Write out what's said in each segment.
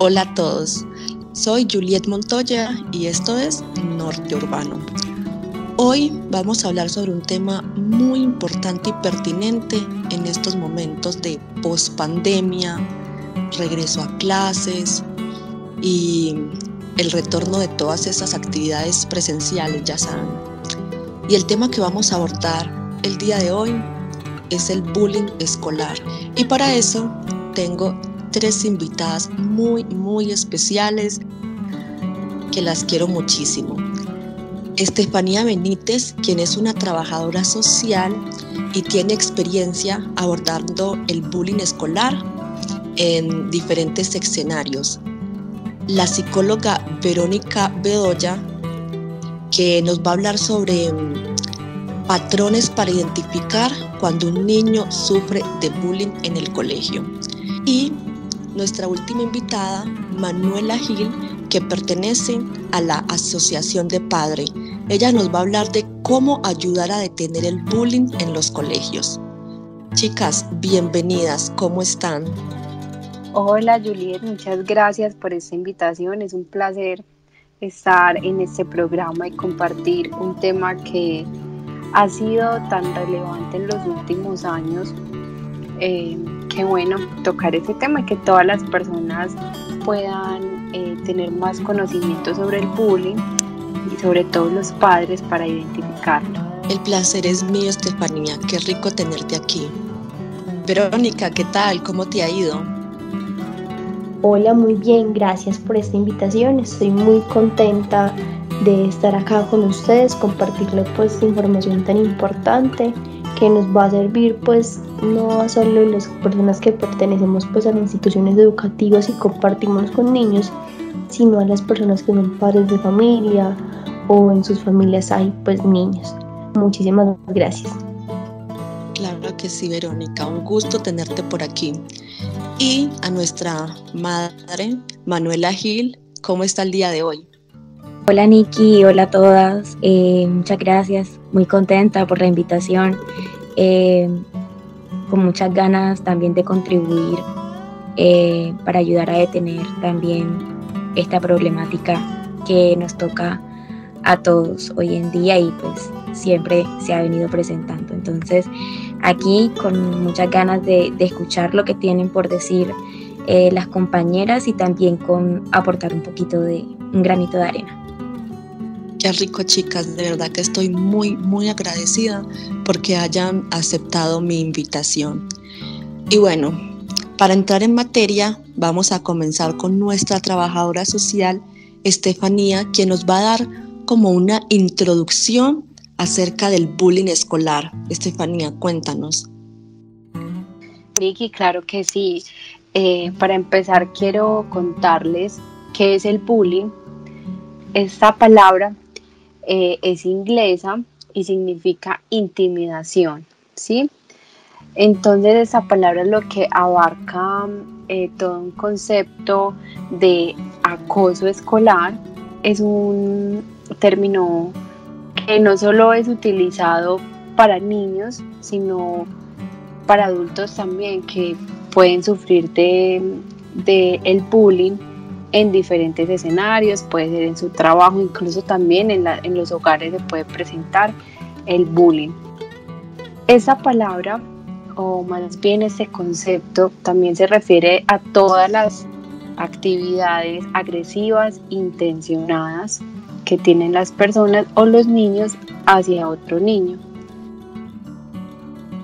Hola a todos, soy Juliet Montoya y esto es Norte Urbano. Hoy vamos a hablar sobre un tema muy importante y pertinente en estos momentos de pospandemia, regreso a clases y el retorno de todas esas actividades presenciales, ya saben. Y el tema que vamos a abordar el día de hoy es el bullying escolar. Y para eso tengo tres invitadas muy, muy especiales que las quiero muchísimo. Estefanía Benítez, quien es una trabajadora social y tiene experiencia abordando el bullying escolar en diferentes escenarios. La psicóloga Verónica Bedoya, que nos va a hablar sobre patrones para identificar cuando un niño sufre de bullying en el colegio. Y nuestra última invitada, Manuela Gil, que pertenece a la Asociación de Padre. Ella nos va a hablar de cómo ayudar a detener el bullying en los colegios. Chicas, bienvenidas, ¿cómo están? Hola Juliet, muchas gracias por esta invitación. Es un placer estar en este programa y compartir un tema que ha sido tan relevante en los últimos años. Eh, qué bueno tocar ese tema y que todas las personas puedan eh, tener más conocimiento sobre el bullying y sobre todo los padres para identificarlo. El placer es mío, Estefanía. Qué rico tenerte aquí. Verónica, ¿qué tal? ¿Cómo te ha ido? Hola, muy bien. Gracias por esta invitación. Estoy muy contenta de estar acá con ustedes, compartirles pues esta información tan importante que nos va a servir pues no solo las personas que pertenecemos pues a las instituciones educativas y compartimos con niños, sino a las personas que son padres de familia o en sus familias hay pues niños. Muchísimas gracias. Claro que sí, Verónica, un gusto tenerte por aquí. Y a nuestra madre, Manuela Gil, ¿cómo está el día de hoy? Hola Nikki, hola a todas, eh, muchas gracias, muy contenta por la invitación, eh, con muchas ganas también de contribuir eh, para ayudar a detener también esta problemática que nos toca a todos hoy en día y pues siempre se ha venido presentando. Entonces aquí con muchas ganas de, de escuchar lo que tienen por decir las compañeras y también con aportar un poquito de un granito de arena. Qué rico, chicas. De verdad que estoy muy, muy agradecida porque hayan aceptado mi invitación. Y bueno, para entrar en materia, vamos a comenzar con nuestra trabajadora social, Estefanía, quien nos va a dar como una introducción acerca del bullying escolar. Estefanía, cuéntanos. Vicky, claro que sí. Eh, para empezar, quiero contarles qué es el bullying. Esta palabra eh, es inglesa y significa intimidación, ¿sí? Entonces esa palabra es lo que abarca eh, todo un concepto de acoso escolar. Es un término que no solo es utilizado para niños, sino para adultos también que pueden sufrir de, de el bullying en diferentes escenarios, puede ser en su trabajo, incluso también en, en los hogares se puede presentar el bullying. Esa palabra, o más bien ese concepto, también se refiere a todas las actividades agresivas intencionadas que tienen las personas o los niños hacia otro niño.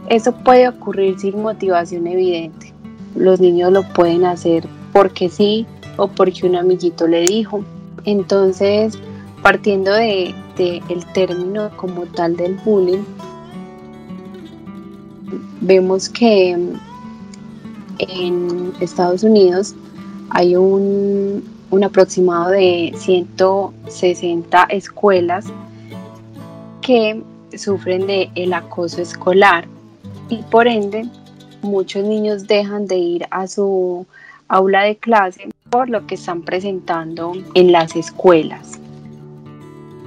Eso puede ocurrir sin motivación evidente. Los niños lo pueden hacer porque sí, o porque un amiguito le dijo. Entonces, partiendo de, el término como tal del bullying, vemos que en Estados Unidos hay un, un aproximado de 160 escuelas que sufren de el acoso escolar y por ende muchos niños dejan de ir a su aula de clase lo que están presentando en las escuelas.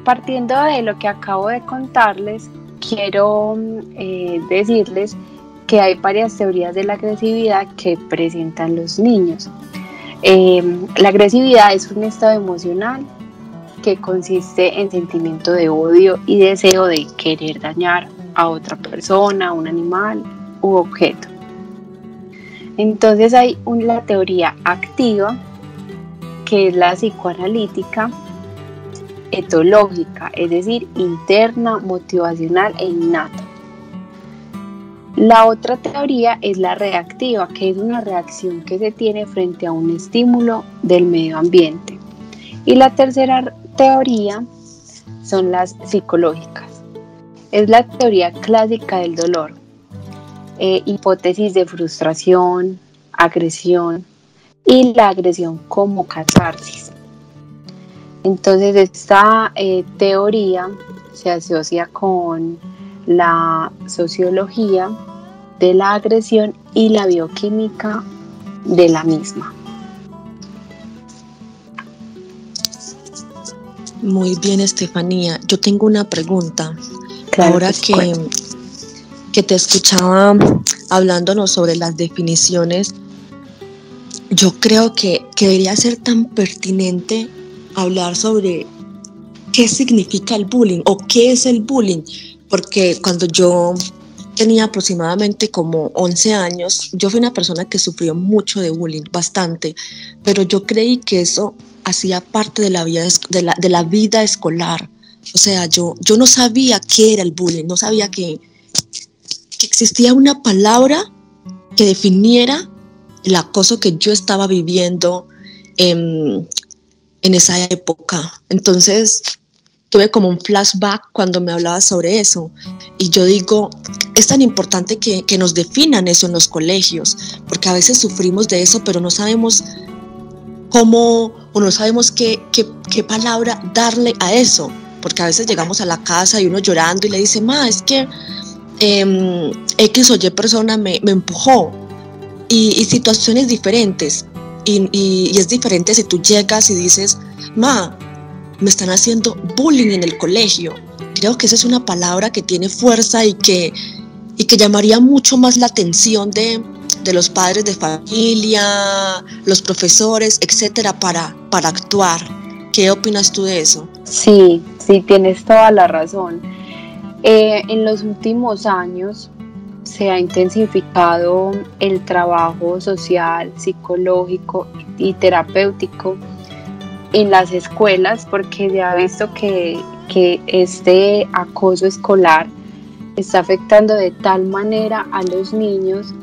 Partiendo de lo que acabo de contarles, quiero eh, decirles que hay varias teorías de la agresividad que presentan los niños. Eh, la agresividad es un estado emocional que consiste en sentimiento de odio y deseo de querer dañar a otra persona, un animal u objeto. Entonces hay una teoría activa que es la psicoanalítica etológica, es decir, interna, motivacional e innata. La otra teoría es la reactiva, que es una reacción que se tiene frente a un estímulo del medio ambiente. Y la tercera teoría son las psicológicas. Es la teoría clásica del dolor, eh, hipótesis de frustración, agresión y la agresión como catarsis. Entonces esta eh, teoría se asocia con la sociología de la agresión y la bioquímica de la misma. Muy bien, Estefanía. Yo tengo una pregunta. Ahora que, que te escuchaba hablándonos sobre las definiciones, yo creo que, que debería ser tan pertinente hablar sobre qué significa el bullying o qué es el bullying, porque cuando yo tenía aproximadamente como 11 años, yo fui una persona que sufrió mucho de bullying, bastante, pero yo creí que eso hacía parte de la vida, de la, de la vida escolar. O sea, yo, yo no sabía qué era el bullying, no sabía que, que existía una palabra que definiera el acoso que yo estaba viviendo en, en esa época. Entonces, tuve como un flashback cuando me hablaba sobre eso. Y yo digo, es tan importante que, que, nos definan eso en los colegios, porque a veces sufrimos de eso, pero no sabemos cómo o no sabemos qué, qué, palabra darle a eso. Porque a veces llegamos a la casa y uno llorando y le dice, ma, es que eh, X o Y persona me, me empujó. Y, y, situaciones diferentes. Y, y, y es diferente si tú llegas y dices, ma, me están haciendo bullying en el colegio. Creo que esa es una palabra que tiene fuerza y que, y que llamaría mucho más la atención de, de los padres de familia, los profesores, etcétera, para, para actuar. ¿Qué opinas tú de eso? Sí, sí, tienes toda la razón. Eh, en los últimos años se ha intensificado el trabajo social, psicológico y terapéutico en las escuelas porque se ha visto que, que este acoso escolar está afectando de tal manera a los niños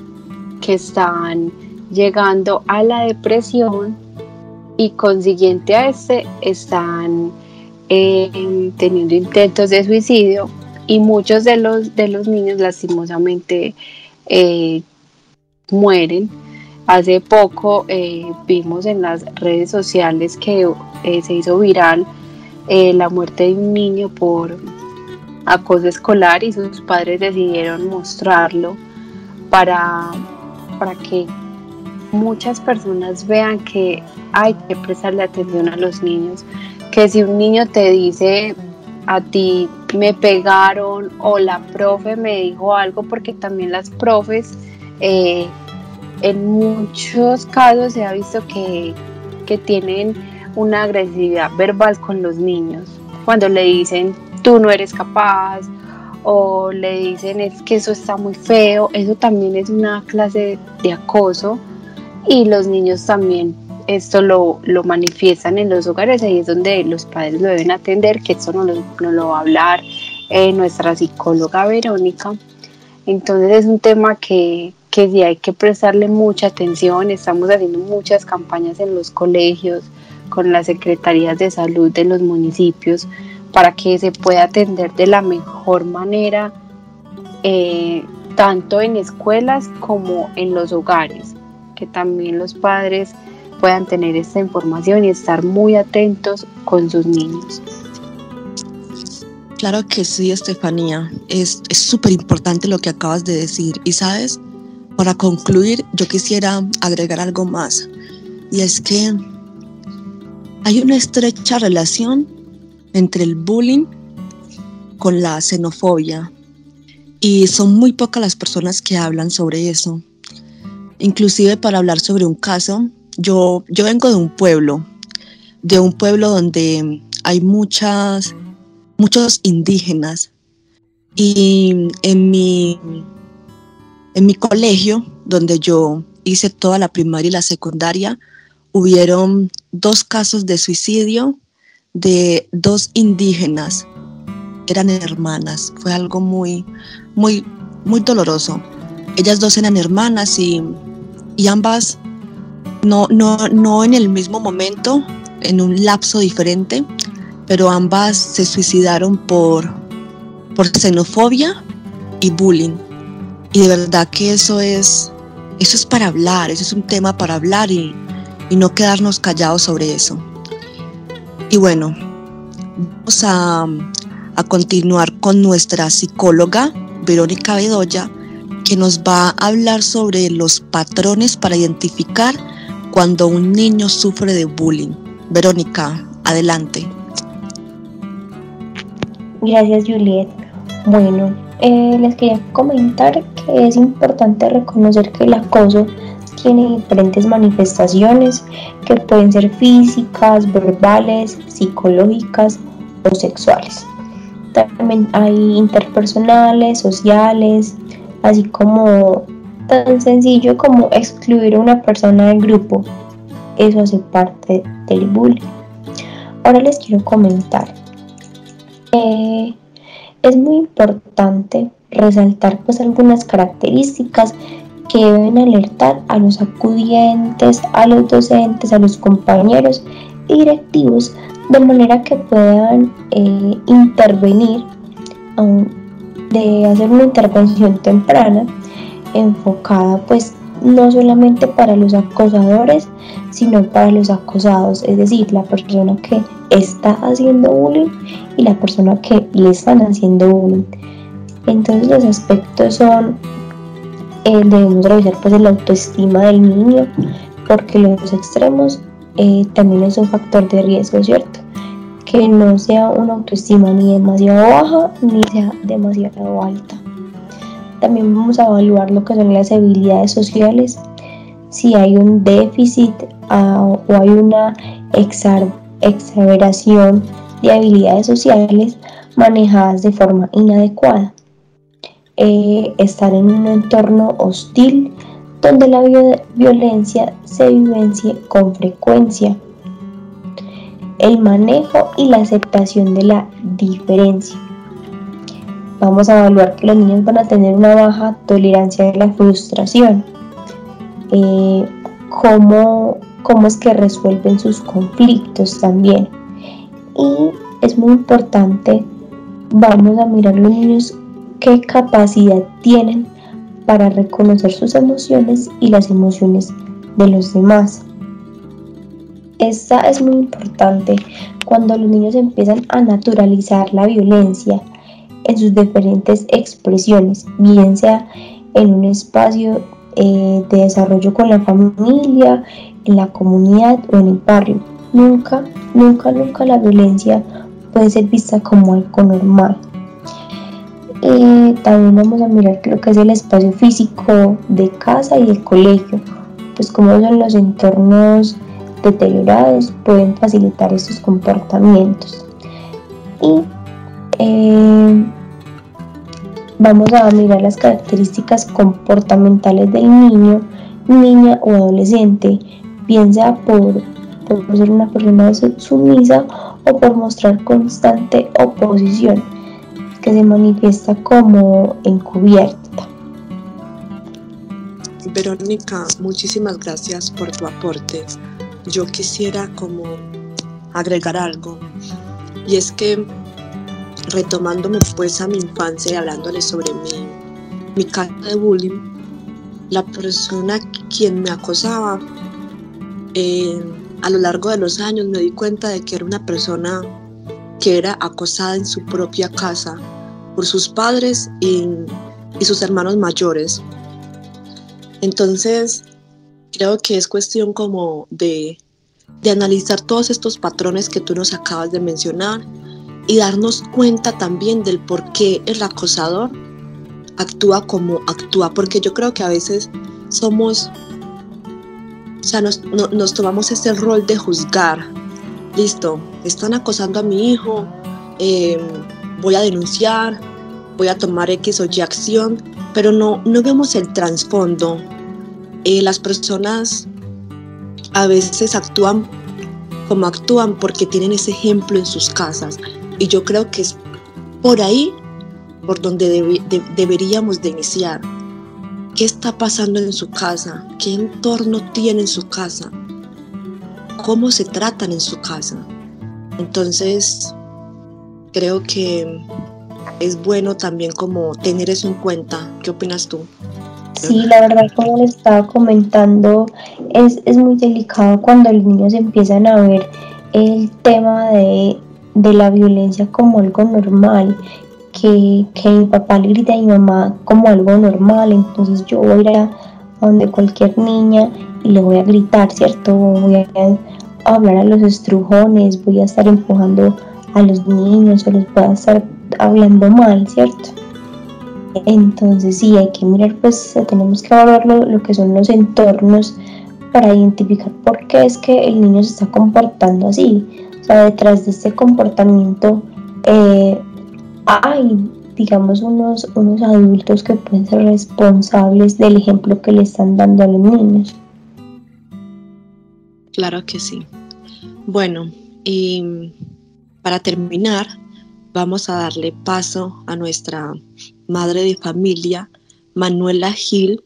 que están llegando a la depresión y consiguiente a este están eh, teniendo intentos de suicidio y muchos de los, de los niños lastimosamente eh, mueren. Hace poco eh, vimos en las redes sociales que eh, se hizo viral la muerte de un niño por acoso escolar y sus padres decidieron mostrarlo para, para que muchas personas vean que hay que prestarle atención a los niños, que si un niño te dice a ti me pegaron o la profe me dijo algo, porque también las profes eh, en muchos casos se ha visto que, que tienen una agresividad verbal con los niños. Cuando le dicen, tú no eres capaz, o le dicen, es que eso está muy feo, eso también es una clase de acoso. Y los niños también esto lo, lo manifiestan en los hogares, ahí es donde los padres lo deben atender, que esto no lo, no lo va a hablar eh, nuestra psicóloga Verónica. Entonces es un tema que, que sí hay que prestarle mucha atención. Estamos haciendo muchas campañas en los colegios, con las secretarías de salud de los municipios, para que se pueda atender de la mejor manera, eh, tanto en escuelas como en los hogares, que también los padres puedan tener esta información y estar muy atentos con sus niños. Claro que sí, Estefanía. Es súper importante lo que acabas de decir. Y sabes, para concluir, yo quisiera agregar algo más, y es que hay una estrecha relación entre el bullying con la xenofobia, y son muy pocas las personas que hablan sobre eso. Inclusive para hablar sobre un caso, yo, yo vengo de un pueblo, de un pueblo donde hay muchas, muchos indígenas y en mi, en mi colegio, donde yo hice toda la primaria y la secundaria, hubieron dos casos de suicidio de dos indígenas. Eran hermanas. Fue algo muy, muy, muy doloroso. Ellas dos eran hermanas y, y ambas no, no, no en el mismo momento, en un lapso diferente, pero ambas se suicidaron por, por xenofobia y bullying. Y de verdad que eso es, eso es para hablar, eso es un tema para hablar y, y no quedarnos callados sobre eso. Y bueno, vamos a, a continuar con nuestra psicóloga, Verónica Bedoya, que nos va a hablar sobre los patrones para identificar cuando un niño sufre de bullying. Verónica, adelante. Gracias, Juliet. Bueno, eh, les quería comentar que es importante reconocer que el acoso tiene diferentes manifestaciones que pueden ser físicas, verbales, psicológicas o sexuales. También hay interpersonales, sociales, así como tan sencillo como excluir a una persona del grupo. Eso hace parte del bullying. Ahora les quiero comentar. Eh, es muy importante resaltar pues algunas características que deben alertar a los acudientes, a los docentes, a los compañeros y directivos de manera que puedan eh, intervenir, de hacer una intervención temprana enfocada pues no solamente para los acosadores, sino para los acosados, es decir, la persona que está haciendo bullying y la persona que le están haciendo bullying. Entonces los aspectos son eh, debemos revisar pues la autoestima del niño porque los extremos eh, también es un factor de riesgo, ¿cierto? Que no sea una autoestima ni demasiado baja ni sea demasiado alta. También vamos a evaluar lo que son las habilidades sociales, si hay un déficit ah, o hay una exageración de habilidades sociales manejadas de forma inadecuada. Eh, estar en un entorno hostil donde la violencia se vivencie con frecuencia. El manejo y la aceptación de la diferencia. Vamos a evaluar que los niños van a tener una baja tolerancia a la frustración. Eh, cómo, cómo es que resuelven sus conflictos también. Y es muy importante, vamos a mirar los niños qué capacidad tienen para reconocer sus emociones y las emociones de los demás. Esta es muy importante cuando los niños empiezan a naturalizar la violencia en sus diferentes expresiones, bien sea en un espacio eh, de desarrollo con la familia, en la comunidad o en el barrio. Nunca, nunca, nunca la violencia puede ser vista como algo normal. Eh, también vamos a mirar lo que es el espacio físico de casa y del colegio, pues como son los entornos deteriorados pueden facilitar estos comportamientos. Y eh, vamos a mirar las características comportamentales del niño, niña o adolescente, bien sea por, por ser una persona sumisa o por mostrar constante oposición que se manifiesta como encubierta. Verónica, muchísimas gracias por tu aporte. Yo quisiera como agregar algo y es que retomándome pues a mi infancia y hablándole sobre mi, mi caso de bullying, la persona quien me acosaba eh, a lo largo de los años me di cuenta de que era una persona que era acosada en su propia casa por sus padres y, sus hermanos mayores. Entonces, creo que es cuestión como de, de analizar todos estos patrones que tú nos acabas de mencionar y darnos cuenta también del por qué el acosador actúa como actúa, porque yo creo que a veces somos O sea, nos, nos tomamos ese rol de juzgar. Listo, están acosando a mi hijo, eh, voy a denunciar, voy a tomar X o Y acción, pero no, no vemos el trasfondo. Eh, las personas a veces actúan como actúan porque tienen ese ejemplo en sus casas. Y yo creo que es por ahí por donde deberíamos de iniciar. ¿Qué está pasando en su casa? ¿Qué entorno tiene en su casa? ¿Cómo se tratan en su casa? Entonces, creo que es bueno también como tener eso en cuenta. ¿Qué opinas tú? Sí, la verdad, como les estaba comentando, es, es muy delicado cuando los niños empiezan a ver el tema de, de la violencia como algo normal, que, que, mi papá le grita a mi mamá como algo normal, entonces yo voy a ir a donde cualquier niña y le voy a gritar, ¿cierto? Voy a hablar a los estrujones, voy a estar empujando a los niños o los voy a estar hablando mal, ¿cierto? Entonces sí, hay que mirar, pues tenemos que evaluar lo, que son los entornos para identificar por qué es que el niño se está comportando así. O sea, detrás de este comportamiento eh, hay, digamos, unos, unos adultos que pueden ser responsables del ejemplo que le están dando a los niños. Claro que sí. Bueno, y para terminar, vamos a darle paso a nuestra madre de familia, Manuela Gil,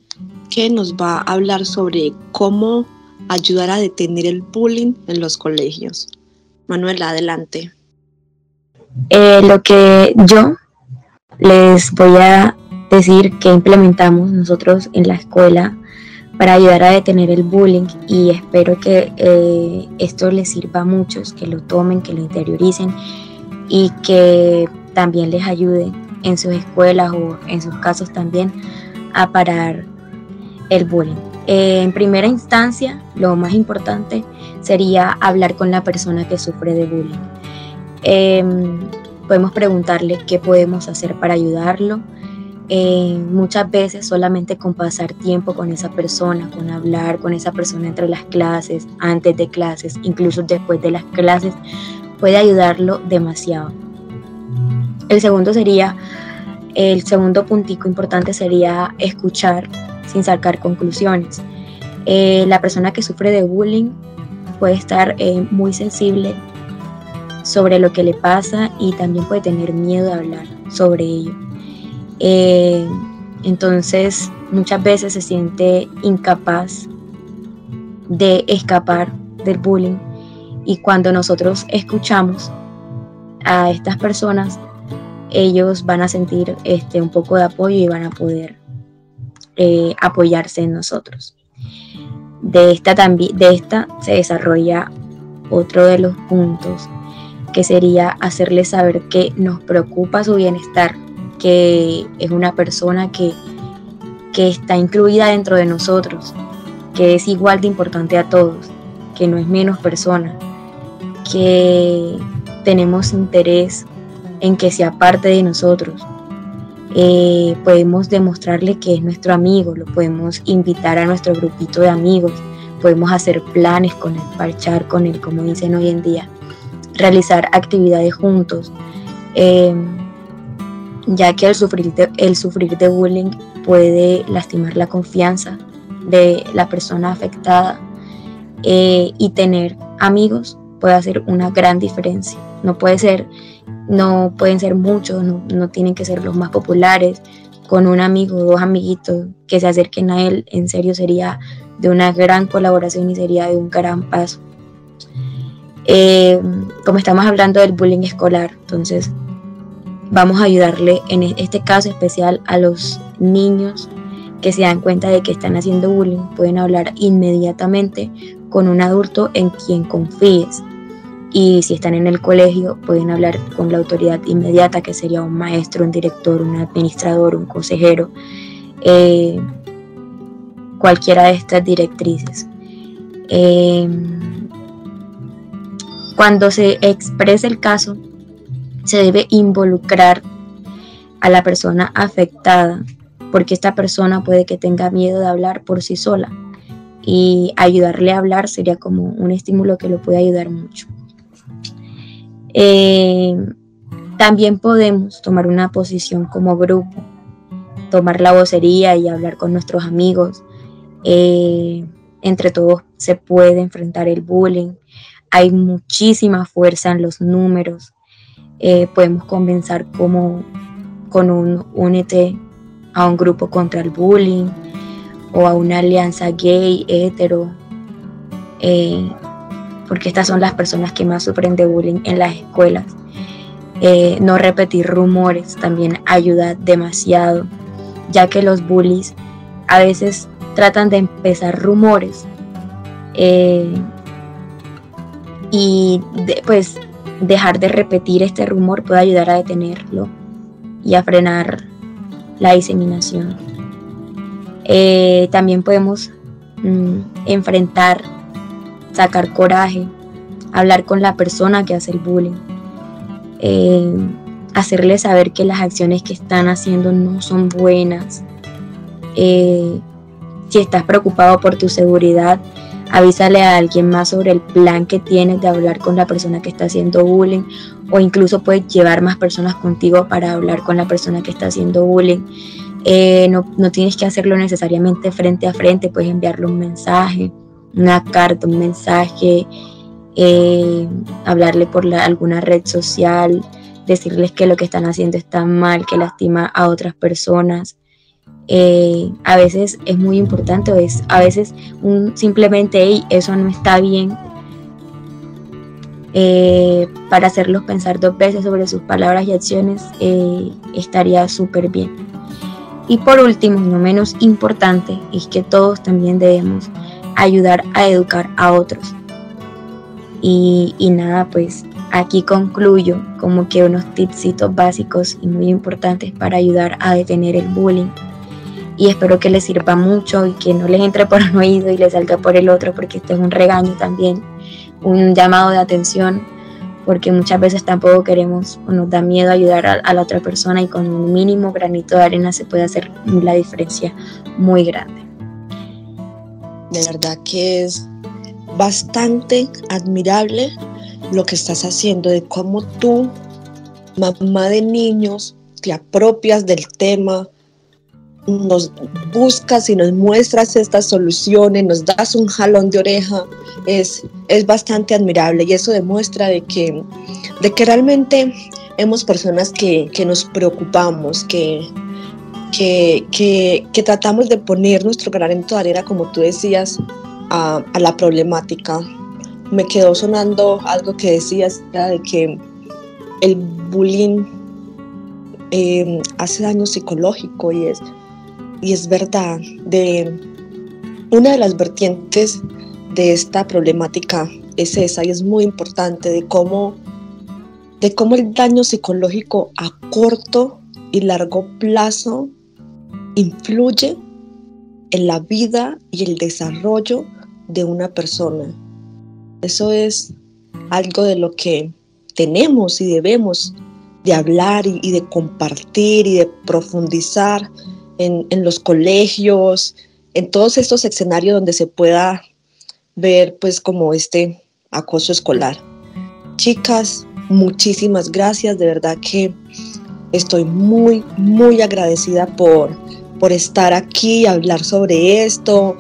que nos va a hablar sobre cómo ayudar a detener el bullying en los colegios. Manuela, adelante. Eh, lo que yo les voy a decir que implementamos nosotros en la escuela para ayudar a detener el bullying y espero que eh, esto les sirva a muchos, que lo tomen, que lo interioricen y que también les ayude en sus escuelas o en sus casos también a parar el bullying. Eh, en primera instancia, lo más importante sería hablar con la persona que sufre de bullying. Em, podemos preguntarle qué podemos hacer para ayudarlo. Eh, muchas veces solamente con pasar tiempo con esa persona, con hablar con esa persona entre las clases, antes de clases, incluso después de las clases, puede ayudarlo demasiado. El segundo sería, el segundo puntico importante sería escuchar sin sacar conclusiones. Eh, la persona que sufre de bullying puede estar eh, muy sensible sobre lo que le pasa y también puede tener miedo de hablar sobre ello. Eh, entonces muchas veces se siente incapaz de escapar del bullying y cuando nosotros escuchamos a estas personas ellos van a sentir este, un poco de apoyo y van a poder eh, apoyarse en nosotros. De esta, de esta se desarrolla otro de los puntos que sería hacerles saber que nos preocupa su bienestar, que es una persona que, que está incluida dentro de nosotros, que es igual de importante a todos, que no es menos persona, que tenemos interés en que sea parte de nosotros. Eh, podemos demostrarle que es nuestro amigo, lo podemos invitar a nuestro grupito de amigos, podemos hacer planes con él, parchar con él, como dicen hoy en día, realizar actividades juntos, eh, ya que el sufrir, de, el sufrir de bullying puede lastimar la confianza de la persona afectada eh, y tener amigos puede hacer una gran diferencia. No puede ser no pueden ser muchos, no, tienen que ser los más populares, con un amigo dos amiguitos que se acerquen a él, en serio sería de una gran colaboración y sería de un gran paso. Eh, como estamos hablando del bullying escolar, entonces vamos a ayudarle en e-, este caso especial a los niños que se dan cuenta de que están haciendo bullying, pueden hablar inmediatamente con un adulto en quien confíes y si están en el colegio pueden hablar con la autoridad inmediata que sería un maestro, un director, un administrador, un consejero, eh, cualquiera de estas directrices. Em, cuando se expresa el caso, se debe involucrar a la persona afectada, porque esta persona puede que tenga miedo de hablar por sí sola y ayudarle a hablar sería como un estímulo que lo puede ayudar mucho. Eh, también podemos tomar una posición como grupo, tomar la vocería y hablar con nuestros amigos. Eh, entre todos se puede enfrentar el bullying. Hay muchísima fuerza en los números. Eh, podemos comenzar como con un únete a un grupo contra el bullying o a una alianza gay, hetero, eh, porque estas son las personas que más sufren de bullying en las escuelas. Eh, no repetir rumores también ayuda demasiado, ya que los bullies a veces tratan de empezar rumores eh, y pues dejar de repetir este rumor puede ayudar a detenerlo y a frenar la diseminación. Eh, también podemos mm, enfrentar, sacar coraje, hablar con la persona que hace el bullying, eh, hacerle saber que las acciones que están haciendo no son buenas. Eh, si estás preocupado por tu seguridad, avísale a alguien más sobre el plan que tienes de hablar con la persona que está haciendo bullying o incluso puedes llevar más personas contigo para hablar con la persona que está haciendo bullying. Eh, no, tienes que hacerlo necesariamente frente a frente, puedes enviarle un mensaje, una carta, un mensaje, eh, hablarle por alguna red social, decirles que lo que están haciendo está mal, que lastima a otras personas. Eh, a veces es muy importante, es, a veces simplemente eso no está bien, para hacerlos pensar dos veces sobre sus palabras y acciones, estaría súper bien. Y por último, no menos importante, es que todos también debemos ayudar a educar a otros. Y, nada, pues aquí concluyo como que unos tipsitos básicos y muy importantes para ayudar a detener el bullying. Y espero que les sirva mucho y que no les entre por un oído y les salga por el otro, porque este es un regaño también, un llamado de atención porque muchas veces tampoco queremos o nos da miedo ayudar a, la otra persona y con un mínimo granito de arena se puede hacer la diferencia muy grande. De verdad que es bastante admirable lo que estás haciendo, de cómo tú, mamá de niños, te apropias del tema, nos buscas y nos muestras estas soluciones, nos das un jalón de oreja, es, es bastante admirable y eso demuestra de que, de que realmente hemos personas que, nos preocupamos, que, que, tratamos de poner nuestro granito de arena, como tú decías, a, la problemática. Me quedó sonando algo que decías, de que el bullying eh, hace daño psicológico y es y es verdad, de una de las vertientes de esta problemática es esa y es muy importante de cómo, de cómo el daño psicológico a corto y largo plazo influye en la vida y el desarrollo de una persona. Eso es algo de lo que tenemos y debemos de hablar y, de compartir y de profundizar en, los colegios, en todos estos escenarios donde se pueda ver pues como este acoso escolar. Chicas, muchísimas gracias, de verdad que estoy muy, muy agradecida por, por estar aquí y hablar sobre esto.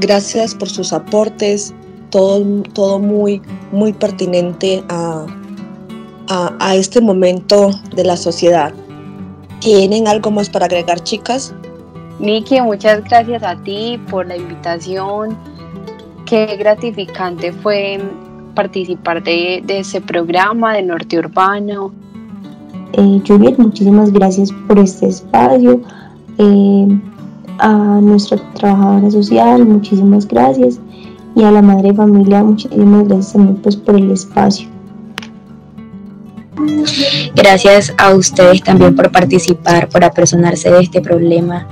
Gracias por sus aportes, todo, todo muy, muy pertinente a, a este momento de la sociedad. ¿Tienen algo más para agregar, chicas? Niki, muchas gracias a ti por la invitación. Qué gratificante fue participar de, de ese programa de Norte Urbano. Eh, Juliet, muchísimas gracias por este espacio. Eh, a nuestra trabajadora social, muchísimas gracias. Y a la madre de familia, muchísimas gracias también pues, por el espacio. Gracias a ustedes también por participar, por apersonarse de este problema.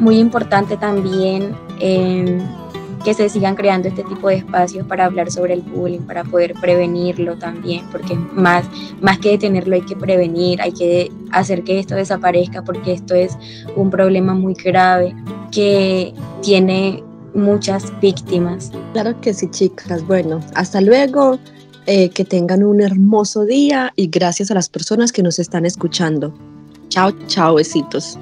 muy importante también em, que se sigan creando este tipo de espacios para hablar sobre el bullying, para poder prevenirlo también, porque más, más que detenerlo hay que prevenir, hay que hacer que esto desaparezca, porque esto es un problema muy grave que tiene muchas víctimas. Claro que sí, chicas. Bueno, hasta luego. Eh, que tengan un hermoso día y gracias a las personas que nos están escuchando. Chao, chao, besitos.